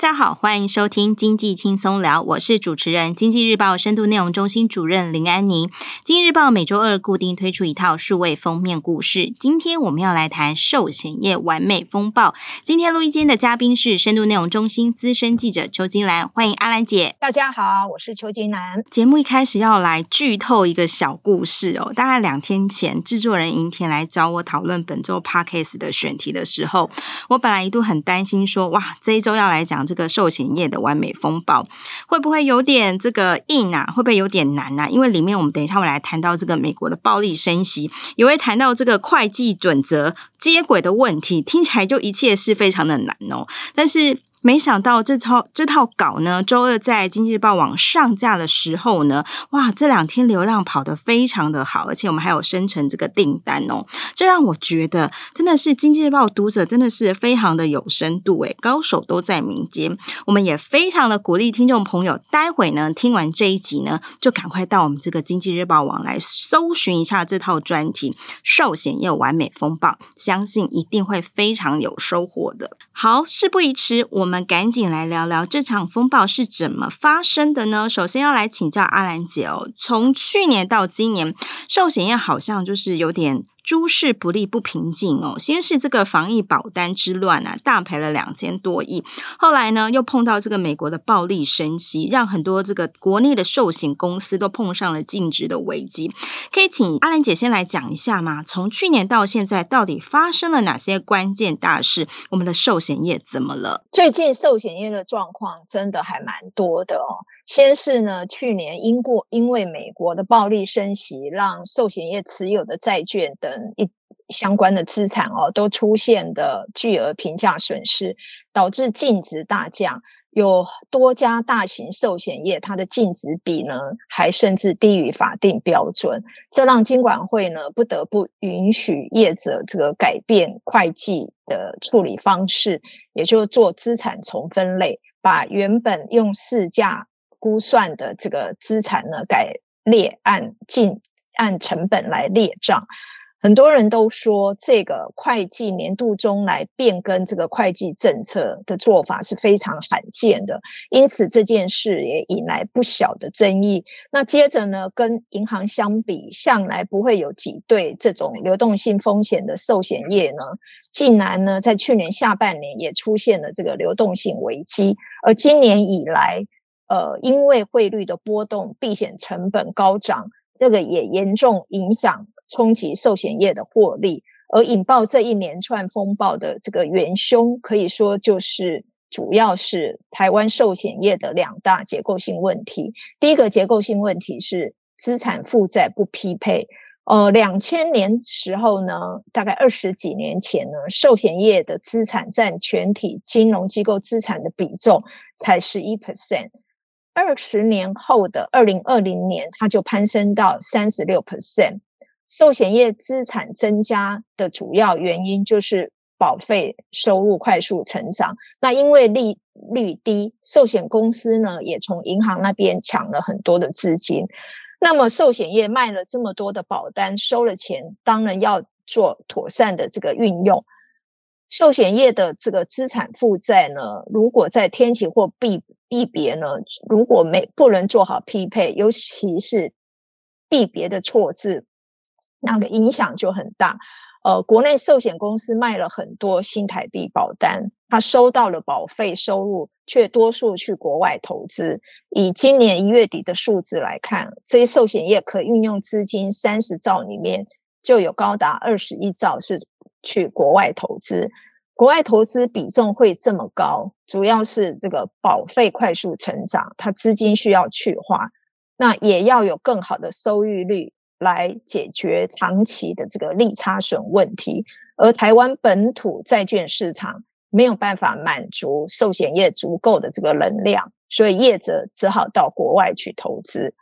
家好，欢迎收听经济轻松聊，我是主持人经济日报深度内容中心主任林安妮。经济日报每周二固定推出一套数位封面故事，今天我们要来谈寿险业完美风暴。今天录音间的嘉宾是深度内容中心资深记者邱金兰，欢迎阿兰姐。大家好，我是邱金兰。节目一开始要来剧透一个小故事哦，大概两天前，制作人银田来找我讨论本周 Podcast 的选题的时候，我本来一度很担心说，哇，这一周要来。讲这个寿险业的完美风暴会不会有点这个硬啊？会不会有点难啊？因为里面我们等一下会来谈到这个美国的暴力升息，也会谈到这个会计准则接轨的问题，听起来就一切是非常的难哦。但是。没想到这套这套稿呢，周二在经济日报网上架的时候呢，哇，这两天流量跑得非常的好，而且我们还有生成这个订单哦，这让我觉得真的是经济日报读者真的是非常的有深度诶，高手都在民间。我们也非常的鼓励听众朋友，待会呢听完这一集呢，就赶快到我们这个经济日报网来搜寻一下这套专题《寿险业完美风暴》，相信一定会非常有收获的。好，事不宜迟，我我们赶紧来聊聊这场风暴是怎么发生的呢？首先要来请教阿兰姐哦，从去年到今年，寿险业好像就是有点。诸事不利不平静哦，先是这个防疫保单之乱啊，大赔了两千多亿。后来呢，又碰到这个美国的暴力升息，让很多这个国内的寿险公司都碰上了净值的危机。可以请阿兰姐先来讲一下吗？从去年到现在，到底发生了哪些关键大事？我们的寿险业怎么了？最近寿险业的状况真的还蛮多的哦。先是呢，去年因过因为美国的暴力升息，让寿险业持有的债券等一相关的资产哦，都出现的巨额评价损失，导致净值大降。有多家大型寿险业，它的净值比呢，还甚至低于法定标准，这让金管会呢不得不允许业者这个改变会计的处理方式，也就是做资产重分类，把原本用市价估算的这个资产呢，改列按进按成本来列账。很多人都说，这个会计年度中来变更这个会计政策的做法是非常罕见的，因此这件事也引来不小的争议。那接着呢，跟银行相比，向来不会有挤兑这种流动性风险的寿险业呢，竟然呢在去年下半年也出现了这个流动性危机，而今年以来，呃，因为汇率的波动，避险成本高涨，这个也严重影响。冲击寿险业的获利，而引爆这一连串风暴的这个元凶，可以说就是主要是台湾寿险业的两大结构性问题。第一个结构性问题是资产负债不匹配。呃，两千年时候呢，大概二十几年前呢，寿险业的资产占全体金融机构资产的比重才十一 percent。二十年后的二零二零年，它就攀升到三十六 percent。寿险业资产增加的主要原因就是保费收入快速成长。那因为利率低，寿险公司呢也从银行那边抢了很多的资金。那么寿险业卖了这么多的保单，收了钱，当然要做妥善的这个运用。寿险业的这个资产负债呢，如果在天启或币币别呢，如果没不能做好匹配，尤其是币别的错字。那个影响就很大，呃，国内寿险公司卖了很多新台币保单，他收到了保费收入，却多数去国外投资。以今年一月底的数字来看，这些寿险业可运用资金三十兆里面，就有高达二十一兆是去国外投资。国外投资比重会这么高，主要是这个保费快速成长，它资金需要去化，那也要有更好的收益率来解决长期的这个利差损问题。而台湾本土债券市场没有办法满足寿险业足够的这个能量，所以业者只好到国外去投资。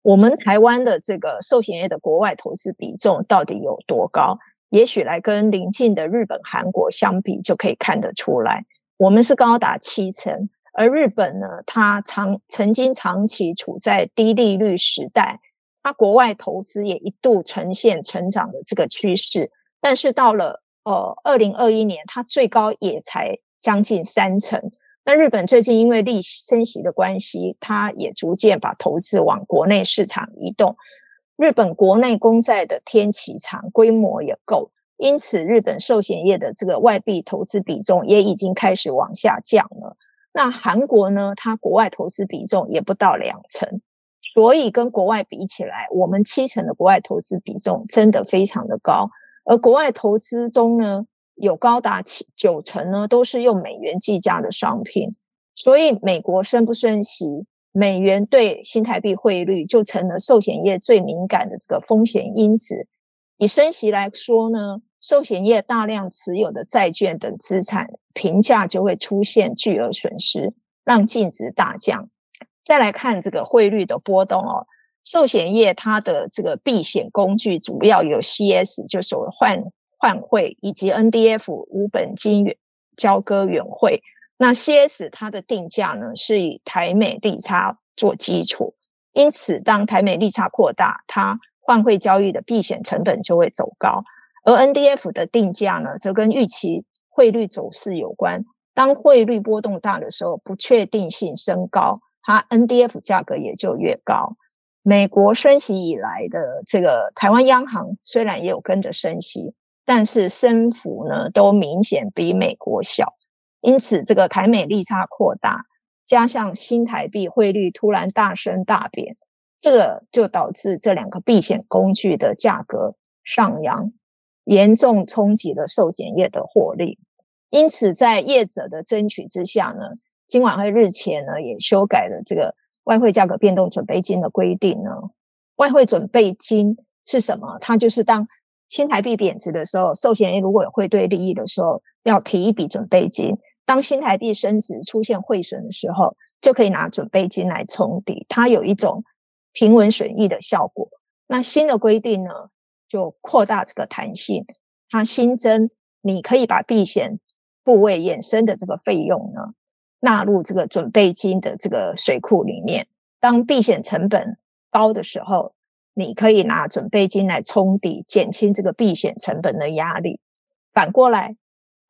我们台湾的这个寿险业的国外投资比重到底有多高？也许来跟邻近的日本、韩国相比，就可以看得出来，我们是高达七成，而日本呢，它长曾经长期处在低利率时代，它国外投资也一度呈现成长的这个趋势，但是到了呃二零二一年，它最高也才将近三成。那日本最近因为利息升息的关系，它也逐渐把投资往国内市场移动。日本国内公债的天启长，规模也够，因此日本寿险业的这个外币投资比重也已经开始往下降了。那韩国呢？它国外投资比重也不到两成，所以跟国外比起来，我们七成的国外投资比重真的非常的高。而国外投资中呢，有高达七九成呢都是用美元计价的商品，所以美国升不升息？美元对新台币汇率就成了寿险业最敏感的这个风险因子。以升息来说呢，寿险业大量持有的债券等资产评价就会出现巨额损失，让净值大降。再来看这个汇率的波动哦，寿险业它的这个避险工具主要有 CS，就所谓换换汇，以及 NDF 无本金交割远汇。那 CS 它的定价呢，是以台美利差做基础，因此当台美利差扩大，它换汇交易的避险成本就会走高。而 NDF 的定价呢，则跟预期汇率走势有关。当汇率波动大的时候，不确定性升高，它 NDF 价格也就越高。美国升息以来的这个台湾央行虽然也有跟着升息，但是升幅呢，都明显比美国小。因此，这个台美利差扩大，加上新台币汇率突然大升大贬，这个就导致这两个避险工具的价格上扬，严重冲击了寿险业的获利。因此，在业者的争取之下呢，金管会日前呢也修改了这个外汇价格变动准备金的规定呢。外汇准备金是什么？它就是当新台币贬值的时候，寿险业如果有汇兑利益的时候，要提一笔准备金。当新台币升值出现汇损的时候，就可以拿准备金来冲抵，它有一种平稳损益的效果。那新的规定呢，就扩大这个弹性，它新增你可以把避险部位衍生的这个费用呢，纳入这个准备金的这个水库里面。当避险成本高的时候，你可以拿准备金来冲抵，减轻这个避险成本的压力。反过来。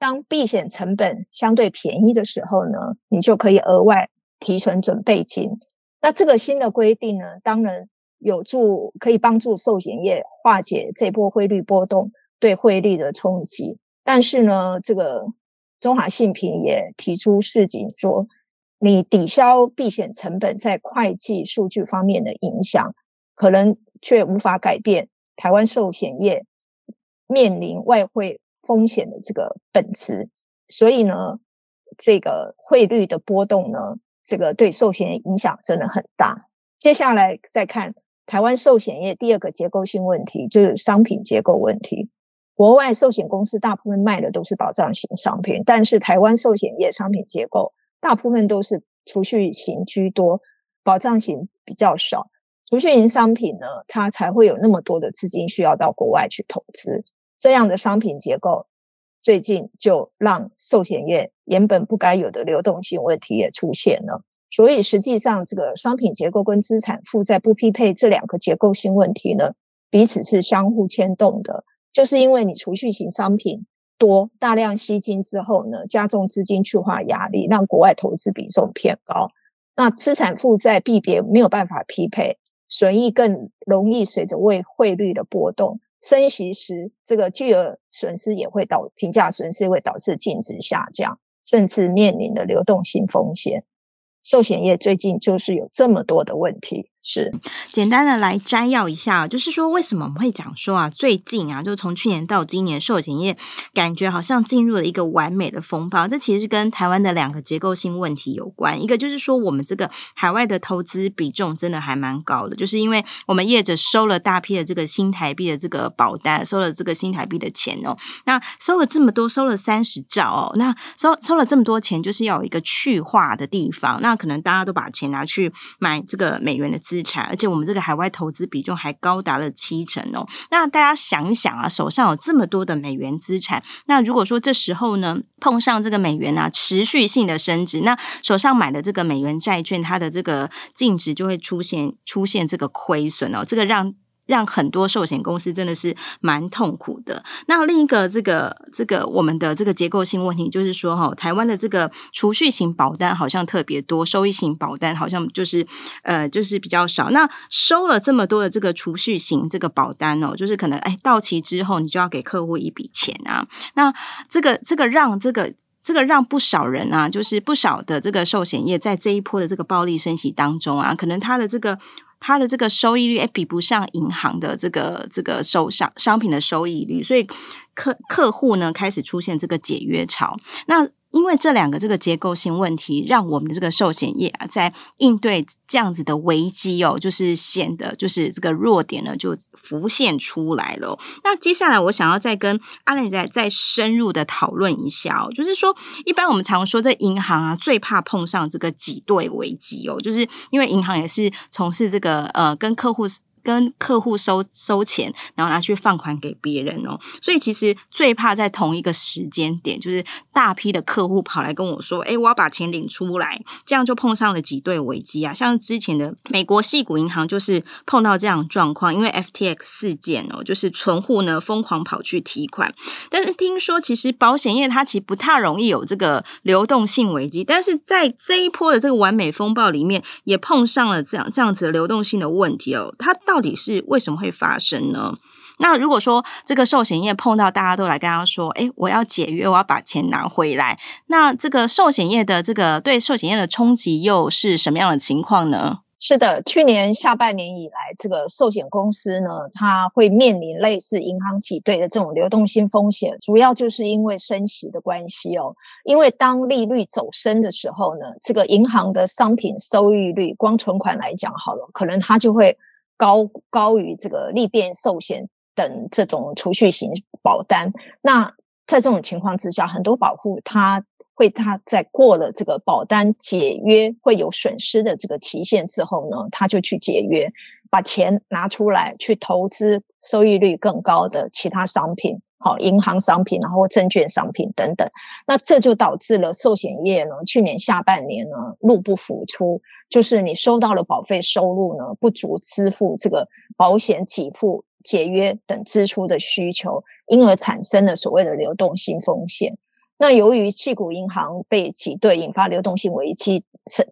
当避险成本相对便宜的时候呢，你就可以额外提存准备金。那这个新的规定呢，当然有助可以帮助寿险业化解这波汇率波动对汇率的冲击。但是呢，这个中华信评也提出示警说，你抵消避险成本在会计数据方面的影响，可能却无法改变台湾寿险业面临外汇。风险的这个本质，所以呢，这个汇率的波动呢，这个对寿险影响真的很大。接下来再看台湾寿险业第二个结构性问题，就是商品结构问题。国外寿险公司大部分卖的都是保障型商品，但是台湾寿险业商品结构大部分都是储蓄型居多，保障型比较少。储蓄型商品呢，它才会有那么多的资金需要到国外去投资。这样的商品结构，最近就让寿险业原本不该有的流动性问题也出现了。所以实际上，这个商品结构跟资产负债不匹配这两个结构性问题呢，彼此是相互牵动的。就是因为你储蓄型商品多，大量吸金之后呢，加重资金去化压力，让国外投资比重偏高。那资产负债币别没有办法匹配，损益更容易随着汇汇率的波动。升息时，这个巨额损失也会导评价损失会导致净值下降，甚至面临的流动性风险。寿险业最近就是有这么多的问题，是简单的来摘要一下，就是说为什么我们会讲说啊，最近啊，就从去年到今年，寿险业感觉好像进入了一个完美的风暴。这其实跟台湾的两个结构性问题有关。一个就是说，我们这个海外的投资比重真的还蛮高的，就是因为我们业者收了大批的这个新台币的这个保单，收了这个新台币的钱哦。那收了这么多，收了三十兆哦。那收收了这么多钱，就是要有一个去化的地方。那可能大家都把钱拿去买这个美元的资产，而且我们这个海外投资比重还高达了七成哦。那大家想一想啊，手上有这么多的美元资产，那如果说这时候呢，碰上这个美元啊持续性的升值，那手上买的这个美元债券，它的这个净值就会出现出现这个亏损哦，这个让。让很多寿险公司真的是蛮痛苦的。那另一个这个这个我们的这个结构性问题就是说，哈，台湾的这个储蓄型保单好像特别多，收益型保单好像就是呃就是比较少。那收了这么多的这个储蓄型这个保单哦，就是可能哎到期之后你就要给客户一笔钱啊。那这个这个让这个这个让不少人啊，就是不少的这个寿险业在这一波的这个暴力升息当中啊，可能他的这个。它的这个收益率诶比不上银行的这个这个收商商品的收益率，所以客客户呢开始出现这个解约潮。那因为这两个这个结构性问题，让我们的这个寿险业啊，在应对这样子的危机哦，就是显得就是这个弱点呢就浮现出来了。那接下来我想要再跟阿莲再再深入的讨论一下哦，就是说一般我们常说这银行啊最怕碰上这个挤兑危机哦，就是因为银行也是从事这个呃跟客户。跟客户收收钱，然后拿去放款给别人哦，所以其实最怕在同一个时间点，就是大批的客户跑来跟我说：“哎，我要把钱领出来。”这样就碰上了挤兑危机啊！像之前的美国矽谷银行就是碰到这样状况，因为 FTX 事件哦，就是存户呢疯狂跑去提款，但是听说其实保险业它其实不太容易有这个流动性危机，但是在这一波的这个完美风暴里面，也碰上了这样这样子的流动性的问题哦，它。到到底是为什么会发生呢？那如果说这个寿险业碰到大家都来跟他说：“诶，我要解约，我要把钱拿回来。”那这个寿险业的这个对寿险业的冲击又是什么样的情况呢？是的，去年下半年以来，这个寿险公司呢，它会面临类似银行挤兑的这种流动性风险，主要就是因为升息的关系哦。因为当利率走升的时候呢，这个银行的商品收益率，光存款来讲好了，可能它就会。高高于这个利变寿险等这种储蓄型保单，那在这种情况之下，很多保户他会他在过了这个保单解约会有损失的这个期限之后呢，他就去解约，把钱拿出来去投资收益率更高的其他商品。好，银行商品，然后证券商品等等，那这就导致了寿险业呢，去年下半年呢，入不敷出，就是你收到了保费收入呢，不足支付这个保险给付、解约等支出的需求，因而产生了所谓的流动性风险。那由于矽谷银行被挤兑引发流动性危机，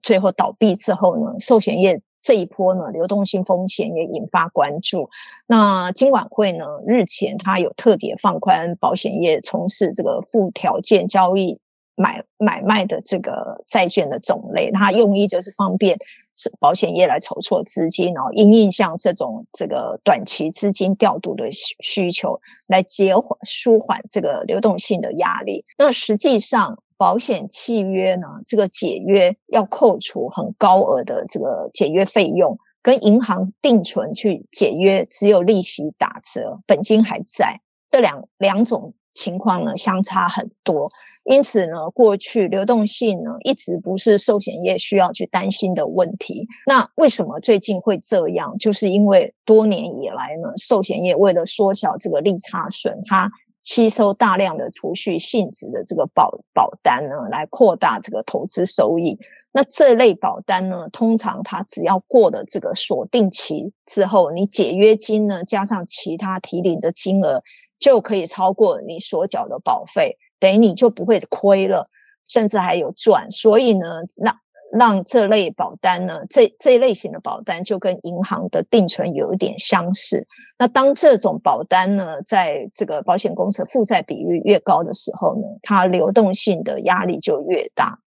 最后倒闭之后呢，寿险业。这一波呢，流动性风险也引发关注。那金管会呢，日前他有特别放宽保险业从事这个附条件交易买买卖的这个债券的种类，它用意就是方便是保险业来筹措资金，然后因应像这种这个短期资金调度的需需求，来减缓舒缓这个流动性的压力。那实际上。保险契约呢，这个解约要扣除很高额的这个解约费用，跟银行定存去解约，只有利息打折，本金还在，这两两种情况呢相差很多。因此呢，过去流动性呢一直不是寿险业需要去担心的问题。那为什么最近会这样？就是因为多年以来呢，寿险业为了缩小这个利差损，它吸收大量的储蓄性质的这个保保单呢，来扩大这个投资收益。那这类保单呢，通常它只要过了这个锁定期之后，你解约金呢加上其他提领的金额，就可以超过你所缴的保费，等于你就不会亏了，甚至还有赚。所以呢，那。让这类保单呢，这这一类型的保单就跟银行的定存有一点相似。那当这种保单呢，在这个保险公司负债比率越高的时候呢，它流动性的压力就越大。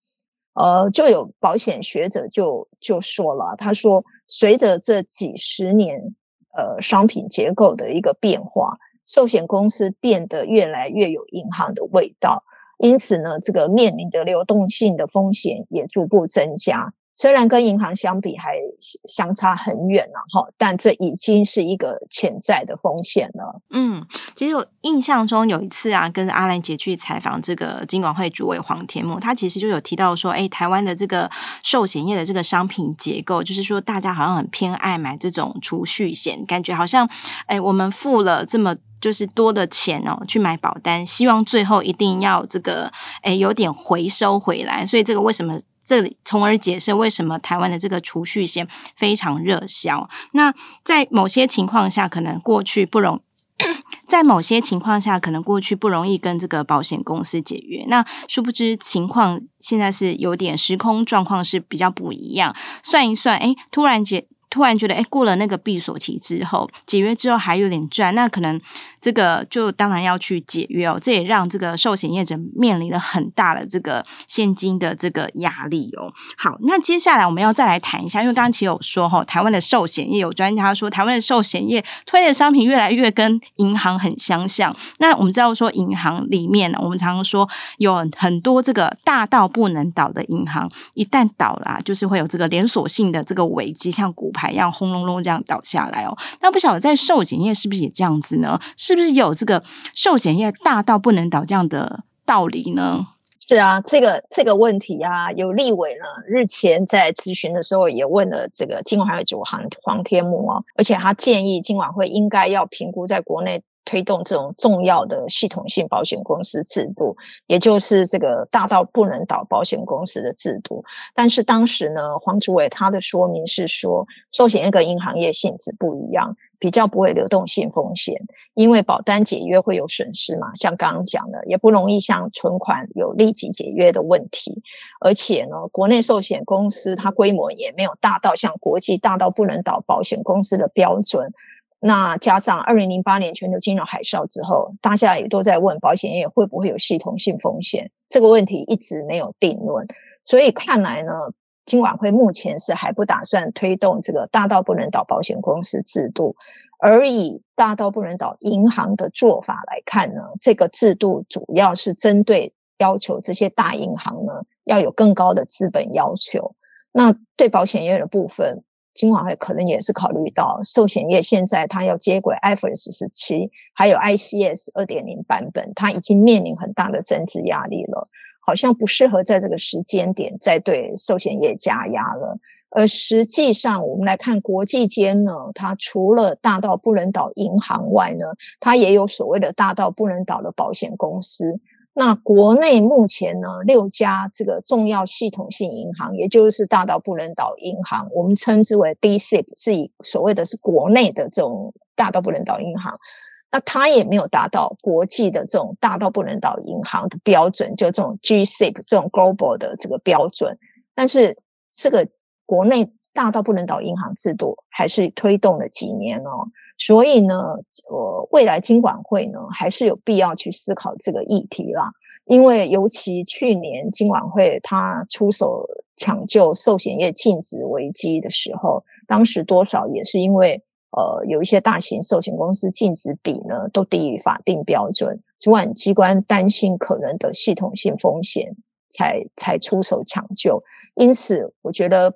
呃，就有保险学者就就说了，他说随着这几十年呃商品结构的一个变化，寿险公司变得越来越有银行的味道，因此呢，这个面临的流动性的风险也逐步增加。虽然跟银行相比还相差很远了哈，但这已经是一个潜在的风险了。嗯，其实我印象中有一次啊，跟阿兰姐去采访这个金管会主委黄天牧，他其实就有提到说，哎，台湾的这个寿险业的这个商品结构，就是说大家好像很偏爱买这种储蓄险，感觉好像，哎，我们付了这么就是多的钱哦，去买保单，希望最后一定要这个，哎，有点回收回来，所以这个为什么？这里从而解释为什么台湾的这个储蓄险非常热销。那在某些情况下，可能过去不容，在某些情况下，可能过去不容易跟这个保险公司解约。那殊不知情况现在是有点时空状况是比较不一样。算一算，哎，突然间。突然觉得，哎，过了那个闭锁期之后，解约之后还有点赚，那可能这个就当然要去解约哦。这也让这个寿险业者面临了很大的这个现金的这个压力哦。好，那接下来我们要再来谈一下，因为刚刚其实有说哈，台湾的寿险业有专家说，台湾的寿险业推的商品越来越跟银行很相像。那我们知道说，银行里面呢，我们常常说有很多这个大到不能倒的银行，一旦倒了，就是会有这个连锁性的这个危机，像股海洋轰隆隆这样倒下来哦，那不晓得在寿险业是不是也这样子呢？是不是有这个寿险业大到不能倒这样的道理呢？是啊，这个这个问题啊，有立委呢日前在咨询的时候也问了这个金管会主行黄天牧哦，而且他建议金管会应该要评估在国内。推动这种重要的系统性保险公司制度，也就是这个大到不能倒保险公司的制度。但是当时呢，黄主委他的说明是说，寿险业跟银行业性质不一样，比较不会流动性风险，因为保单解约会有损失嘛，像刚刚讲的，也不容易像存款有立即解约的问题。而且呢，国内寿险公司它规模也没有大到像国际大到不能倒保险公司的标准。那加上二零零八年全球金融海啸之后，大家也都在问保险业会不会有系统性风险，这个问题一直没有定论。所以看来呢，金管会目前是还不打算推动这个大到不能倒保险公司制度，而以大到不能倒银行的做法来看呢，这个制度主要是针对要求这些大银行呢要有更高的资本要求。那对保险业的部分。金管会可能也是考虑到寿险业现在它要接轨 IFRS 十七，还有 ICS 二点零版本，它已经面临很大的增资压力了，好像不适合在这个时间点再对寿险业加压了。而实际上，我们来看国际间呢，它除了大到不能倒银行外呢，它也有所谓的大到不能倒的保险公司。那国内目前呢，六家这个重要系统性银行，也就是大到不能倒银行，我们称之为 D-SIB，是以所谓的是国内的这种大到不能倒银行。那它也没有达到国际的这种大到不能倒银行的标准，就这种 G-SIB 这种 global 的这个标准。但是这个国内大到不能倒银行制度还是推动了几年哦。所以呢，呃，未来金管会呢，还是有必要去思考这个议题啦。因为尤其去年金管会他出手抢救寿险业净值危机的时候，当时多少也是因为呃，有一些大型寿险公司净值比呢都低于法定标准，主管机关担心可能的系统性风险才，才才出手抢救。因此，我觉得。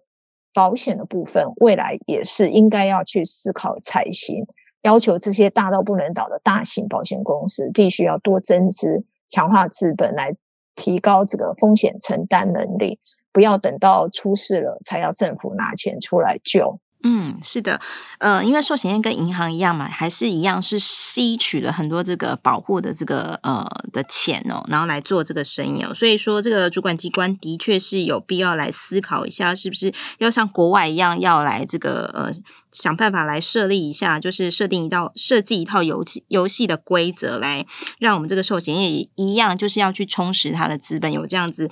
保险的部分，未来也是应该要去思考才行。要求这些大到不能倒的大型保险公司，必须要多增资、强化资本，来提高这个风险承担能力。不要等到出事了，才要政府拿钱出来救。嗯，是的，呃，因为寿险业跟银行一样嘛，还是一样是吸取了很多这个保护的这个呃的钱哦，然后来做这个生意哦，所以说这个主管机关的确是有必要来思考一下，是不是要像国外一样，要来这个呃想办法来设立一下，就是设定一道设计一套游戏游戏的规则，来让我们这个寿险业一样，就是要去充实它的资本，有这样子。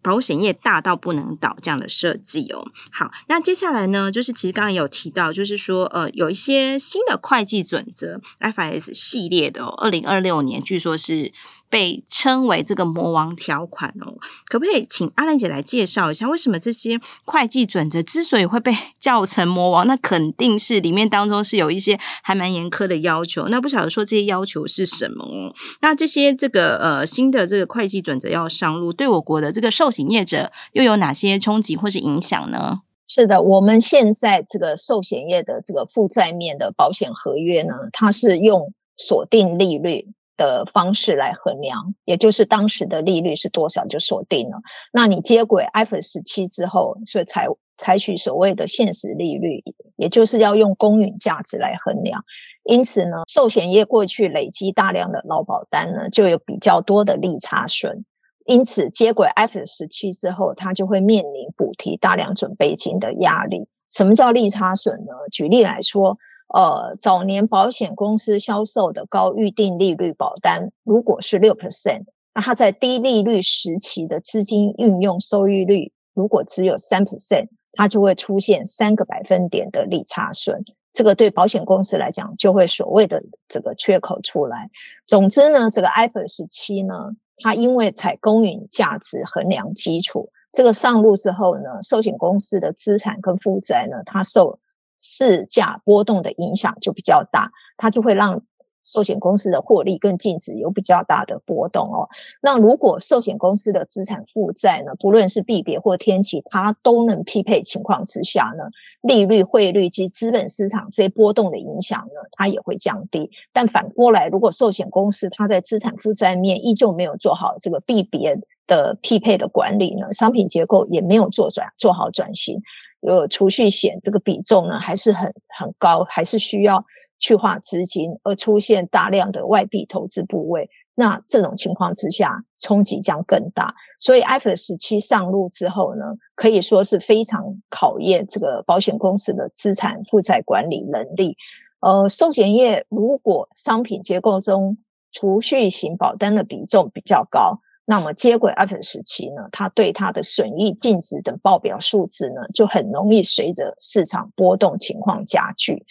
保险业大到不能倒这样的设计哦。好，那接下来呢，就是其实刚刚有提到，就是说呃，有一些新的会计准则，FIS 系列的哦，二零二六年据说是被称为这个魔王条款哦。可不可以请阿兰姐来介绍一下，为什么这些会计准则之所以会被叫成魔王？那肯定是里面当中是有一些还蛮严苛的要求。那不晓得说这些要求是什么？那这些这个呃新的这个会计准则要上路，对我国的这个寿险业者又有哪些冲击或是影响呢？是的，我们现在这个寿险业的这个负债面的保险合约呢，它是用锁定利率的方式来衡量，也就是当时的利率是多少就锁定了。那你接轨 IFRS 17之后，所以采采取所谓的现实利率，也就是要用公允价值来衡量。因此呢，寿险业过去累积大量的劳保单呢，就有比较多的利差损。因此，接轨 IFRS 17之后，它就会面临补提大量准备金的压力。什么叫利差损呢？举例来说，呃，早年保险公司销售的高预定利率保单，如果是六 percent，那它在低利率时期的资金运用收益率如果只有三 percent，它就会出现三个百分点的利差损。这个对保险公司来讲，就会所谓的这个缺口出来。总之呢，这个 IFRS 17呢。它因为采公允价值衡量基础，这个上路之后呢，寿险公司的资产跟负债呢，它受市价波动的影响就比较大，它就会让。寿险公司的获利跟净值有比较大的波动哦。那如果寿险公司的资产负债呢，不论是币别或天期，它都能匹配情况之下呢，利率、汇率及资本市场这些波动的影响呢，它也会降低。但反过来，如果寿险公司它在资产负债面依旧没有做好这个币别的匹配的管理呢，商品结构也没有做转做好转型，有储蓄险这个比重呢还是很很高，还是需要。去化资金而出现大量的外币投资部位，那这种情况之下冲击将更大。所以 IFRS 17上路之后呢，可以说是非常考验这个保险公司的资产负债管理能力。呃，寿险业如果商品结构中储蓄型保单的比重比较高，那么接轨 IFRS 17呢，它对它的损益净值等报表数字呢，就很容易随着市场波动情况加剧。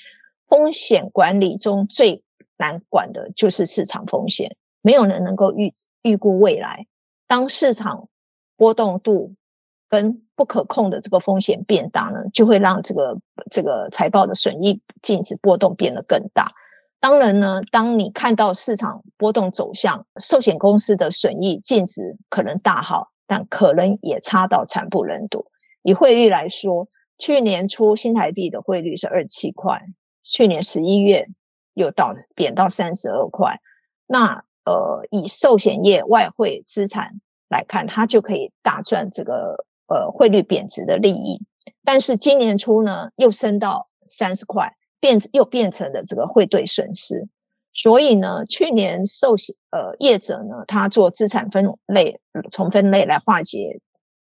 风险管理中最难管的就是市场风险，没有人能够预预估未来。当市场波动度跟不可控的这个风险变大呢，就会让这个这个财报的损益净值波动变得更大。当然呢，当你看到市场波动走向，寿险公司的损益净值可能大好，但可能也差到惨不忍睹。以汇率来说，去年初新台币的汇率是二七块。去年十一月又到贬到三十二块，那呃以寿险业外汇资产来看，它就可以大赚这个呃汇率贬值的利益。但是今年初呢，又升到三十块，变又变成了这个汇兑损失。所以呢，去年寿险呃业者呢，他做资产分类重分类来化解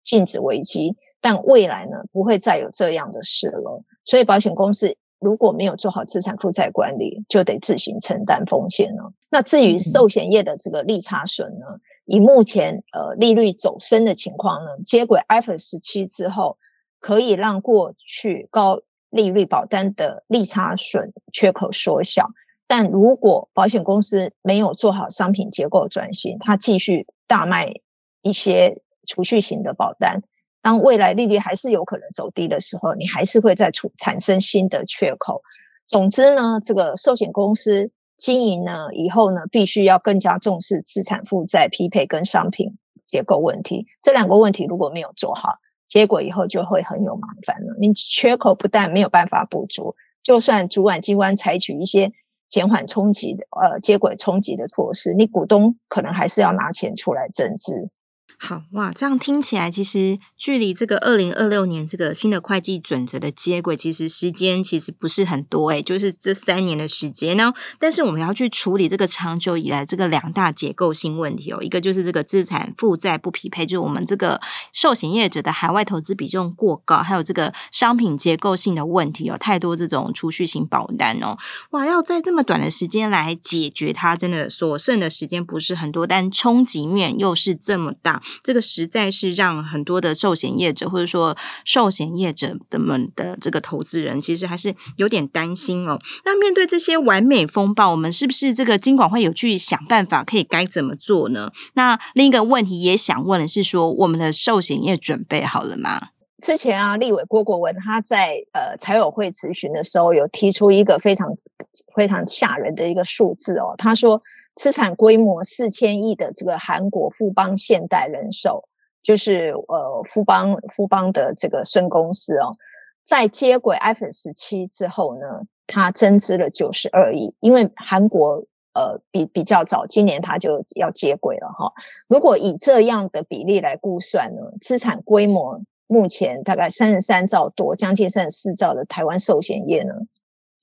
净值危机，但未来呢不会再有这样的事了。所以保险公司。如果没有做好资产负债管理，就得自行承担风险了。那至于寿险业的这个利差损呢？以目前呃利率走升的情况呢，接轨 IFRS 17之后，可以让过去高利率保单的利差损缺口缩小。但如果保险公司没有做好商品结构转型，它继续大卖一些储蓄型的保单。当未来利率还是有可能走低的时候，你还是会再出产生新的缺口。总之呢，这个寿险公司经营呢以后呢，必须要更加重视资产负债匹配跟商品结构问题。这两个问题如果没有做好，结果以后就会很有麻烦了。你缺口不但没有办法补足，就算主管机关采取一些减缓冲击的呃接轨冲击的措施，你股东可能还是要拿钱出来增资。好哇，这样听起来，其实距离这个二零二六年这个新的会计准则的接轨，其实时间其实不是很多诶，就是这三年的时间呢。但是我们要去处理这个长久以来这个两大结构性问题哦，一个就是这个资产负债不匹配，就是我们这个寿险业者的海外投资比重过高，还有这个商品结构性的问题哦，太多这种储蓄型保单哦，哇，要在这么短的时间来解决它，真的所剩的时间不是很多，但冲击面又是这么大。这个实在是让很多的寿险业者或者说寿险业者的们的这个投资人，其实还是有点担心哦。那面对这些完美风暴，我们是不是这个金管会有去想办法，可以该怎么做呢？那另一个问题也想问的是说，我们的寿险业准备好了吗？之前啊，立委郭国文他在呃财委会咨询的时候，有提出一个非常非常吓人的一个数字哦。他说，资产规模四千亿的这个韩国富邦现代人寿，就是呃富邦富邦的这个孙公司哦，在接轨 iPhone 十七之后呢，它增资了九十二亿。因为韩国呃比比较早，今年它就要接轨了哈。如果以这样的比例来估算呢，资产规模。目前大概三十三兆多，将近三十四兆的台湾寿险业呢，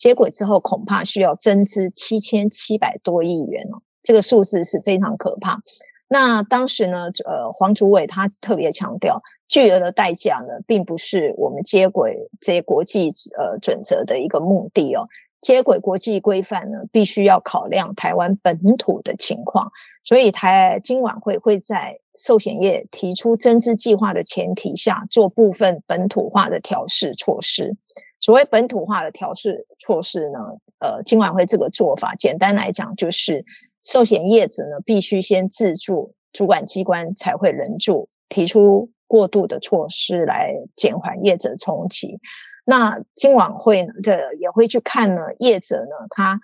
接轨之后恐怕需要增资七千七百多亿元哦，这个数字是非常可怕。那当时呢，呃，黄主委他特别强调，巨额的代价呢，并不是我们接轨这些国际呃准则的一个目的哦。接轨国际规范呢，必须要考量台湾本土的情况，所以台金管会会在寿险业提出增资计划的前提下，做部分本土化的调试措施。所谓本土化的调试措施呢，呃，金管会这个做法，简单来讲就是，寿险业者呢必须先自助，主管机关才会人助，提出过渡的措施来减缓业者冲击。那金管会呢，这也会去看呢，业者呢他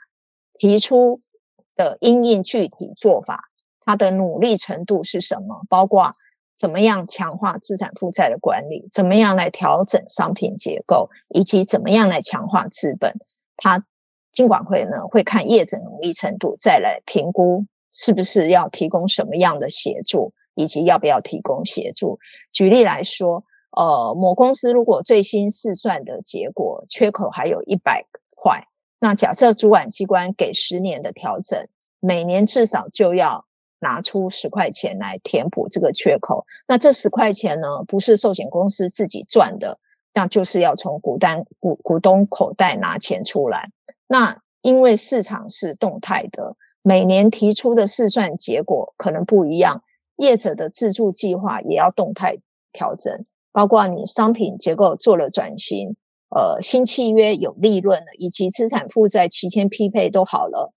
提出的因应具体做法。他的努力程度是什么？包括怎么样强化资产负债的管理，怎么样来调整商品结构，以及怎么样来强化资本。他金管会呢会看业者努力程度，再来评估是不是要提供什么样的协助，以及要不要提供协助。举例来说，呃，某公司如果最新试算的结果缺口还有一百块，那假设主管机关给十年的调整，每年至少就要。拿出十块钱来填补这个缺口，那这十块钱呢，不是寿险公司自己赚的，那就是要从股单股股东口袋拿钱出来。那因为市场是动态的，每年提出的试算结果可能不一样，业者的自助计划也要动态调整，包括你商品结构做了转型，呃，新契约有利润了，以及资产负债期间匹配都好了，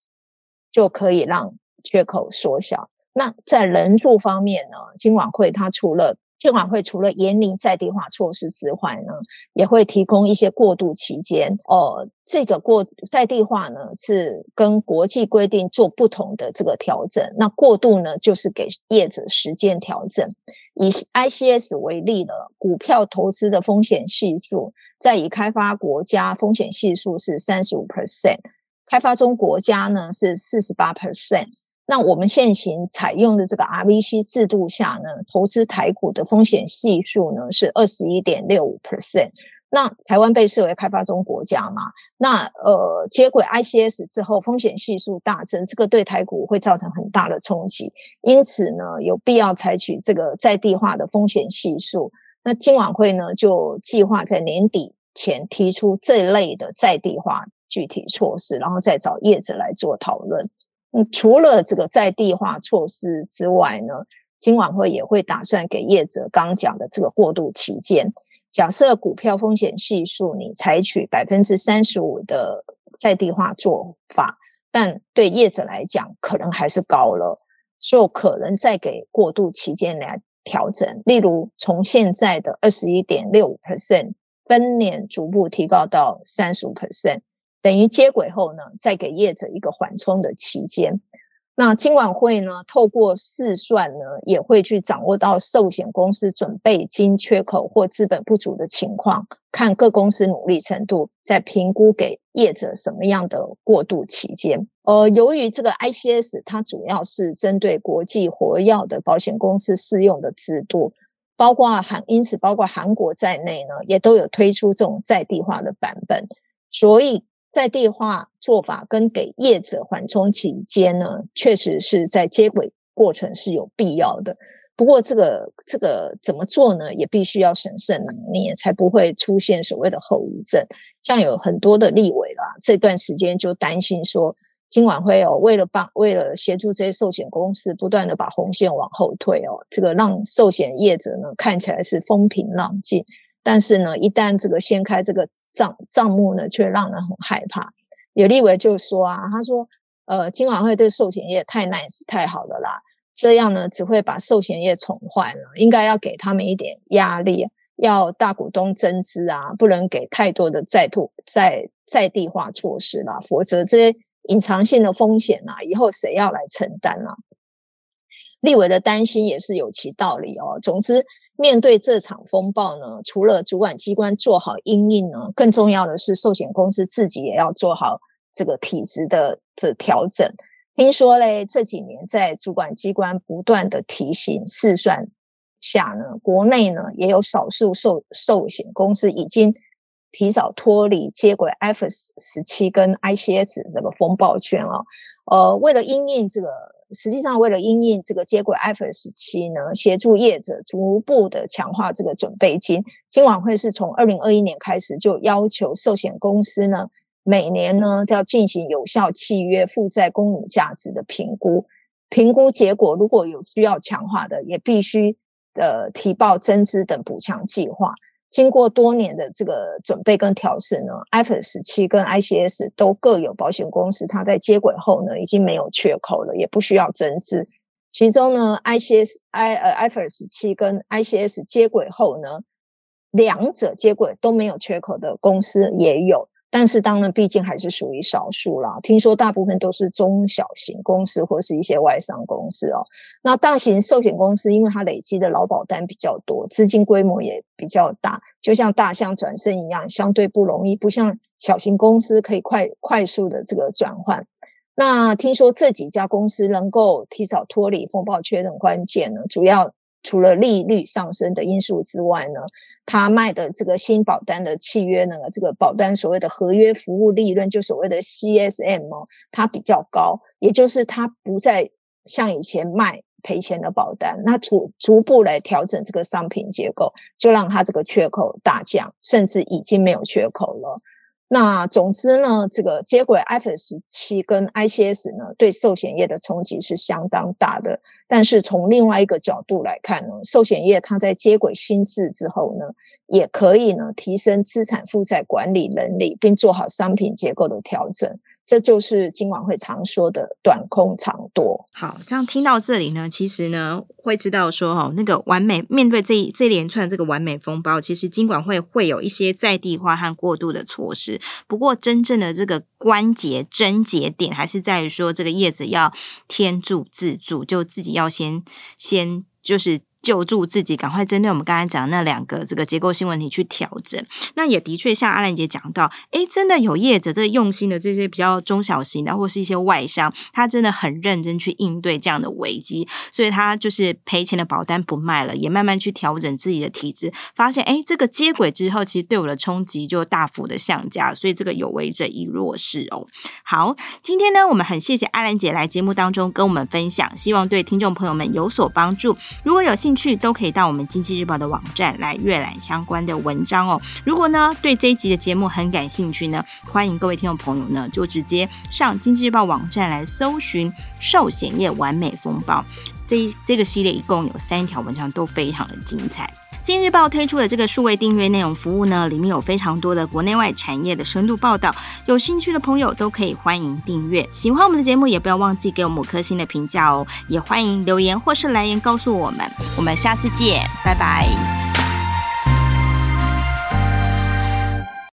就可以让缺口缩小。那在人数方面呢，金管会它除了金管会除了严厉在地化措施之外呢，也会提供一些过渡期间哦。这个过在地化呢是跟国际规定做不同的这个调整。那过渡呢就是给业者时间调整。以 ICS 为例的股票投资的风险系数，在已开发国家风险系数是三十五 percent，开发中国家呢是四十八 percent。那我们现行采用的这个 RVC 制度下呢，投资台股的风险系数呢是二十一点六五 percent。那台湾被视为开发中国家嘛，那呃接轨 ICS 之后，风险系数大增，这个对台股会造成很大的冲击。因此呢，有必要采取这个在地化的风险系数。那金晚会呢就计划在年底前提出这类的在地化具体措施，然后再找业者来做讨论。嗯，除了这个在地化措施之外呢，金管会也会打算给业者刚讲的这个过渡期间，假设股票风险系数你采取百分之三十五的在地化做法，但对业者来讲可能还是高了，所以可能再给过渡期间来调整，例如从现在的二十一点六五 percent 分年逐步提高到三十五 percent。等于接轨后呢，再给业者一个缓冲的期间。那金管会呢，透过试算呢，也会去掌握到寿险公司准备金缺口或资本不足的情况，看各公司努力程度，再评估给业者什么样的过渡期间。呃，由于这个 ICS 它主要是针对国际活药的保险公司适用的制度，包括韩，因此包括韩国在内呢，也都有推出这种在地化的版本，所以。在地化做法跟给业者缓冲期间呢，确实是在接轨过程是有必要的。不过这个这个怎么做呢？也必须要审慎拿捏，才不会出现所谓的后遗症。像有很多的立委啦，这段时间就担心说，今晚会哦，为了帮为了协助这些寿险公司，不断的把红线往后退哦，这个让寿险业者呢看起来是风平浪静，但是呢，一旦这个掀开这个账账目呢，却让人很害怕。有立委就说啊，他说，呃，金管会对寿险业太 nice 太好了啦，这样呢只会把寿险业宠坏了，应该要给他们一点压力，要大股东增资啊，不能给太多的在土在在地化措施啦，否则这些。隐藏性的风险啊，以后谁要来承担啊？立委的担心也是有其道理哦。总之，面对这场风暴呢，除了主管机关做好因应呢，更重要的是寿险公司自己也要做好这个体质的这调整。听说嘞，这几年在主管机关不断的提醒试算下呢，国内呢也有少数寿寿险公司已经。提早脱离接轨 F S 十七跟 ICS 这个风暴圈啊，呃，为了应应这个，实际上为了因应这个接轨 IFRS 七呢，协助业者逐步的强化这个准备金，金管会是从二零二一年开始就要求寿险公司呢，每年呢都要进行有效契约负债公允价值的评估，评估结果如果有需要强化的，也必须呃提报增资等补强计划。经过多年的这个准备跟调试呢，IFRS 17跟 ICS 都各有保险公司，它在接轨后呢，已经没有缺口了，也不需要增资。其中呢，ICS I 呃 IFRS 17跟 ICS 接轨后呢，两者接轨都没有缺口的公司也有。但是当然，毕竟还是属于少数啦。听说大部分都是中小型公司或是一些外商公司哦。那大型寿险公司，因为它累积的劳保单比较多，资金规模也比较大，就像大象转身一样，相对不容易，不像小型公司可以快快速的这个转换。那听说这几家公司能够提早脱离风暴圈的关键呢，主要。除了利率上升的因素之外呢，他卖的这个新保单的契约呢，这个保单所谓的合约服务利润，就所谓的 CSM 哦，它比较高，也就是它不再像以前卖赔钱的保单，那逐逐步来调整这个商品结构，就让它这个缺口大降，甚至已经没有缺口了。那总之呢，这个接轨 iPhone 17跟 ICS 呢，对寿险业的冲击是相当大的。但是从另外一个角度来看呢，寿险业它在接轨新制之后呢，也可以呢提升资产负债管理能力，并做好商品结构的调整。这就是金管会常说的短空长多。好，这样听到这里呢，其实呢会知道说，哈，那个完美面对这一这连串这个完美风暴，其实金管会会有一些在地化和过渡的措施。不过，真正的这个关节症结点，还是在于说，这个业者要天助自助，就自己要先先就是。救助自己，赶快针对我们刚才讲的那两个这个结构性问题去调整。那也的确像阿兰姐讲到，诶，真的有业者这用心的这些比较中小型的，或是一些外商，他真的很认真去应对这样的危机，所以他就是赔钱的保单不卖了，也慢慢去调整自己的体质，发现诶，这个接轨之后，其实对我的冲击就大幅的下降，所以这个有为者亦弱势哦。好，今天呢，我们很谢谢阿兰姐来节目当中跟我们分享，希望对听众朋友们有所帮助。如果有兴去都可以到我们经济日报的网站来阅览相关的文章哦。如果呢对这一集的节目很感兴趣呢，欢迎各位听众朋友呢就直接上经济日报网站来搜寻寿险业完美风暴。这这个系列一共有三条文章，都非常的精彩。今日报推出的这个数位订阅内容服务呢，里面有非常多的国内外产业的深度报道，有兴趣的朋友都可以欢迎订阅。喜欢我们的节目，也不要忘记给我们五颗星的评价哦。也欢迎留言或是来言告诉我们。我们下次见，拜拜。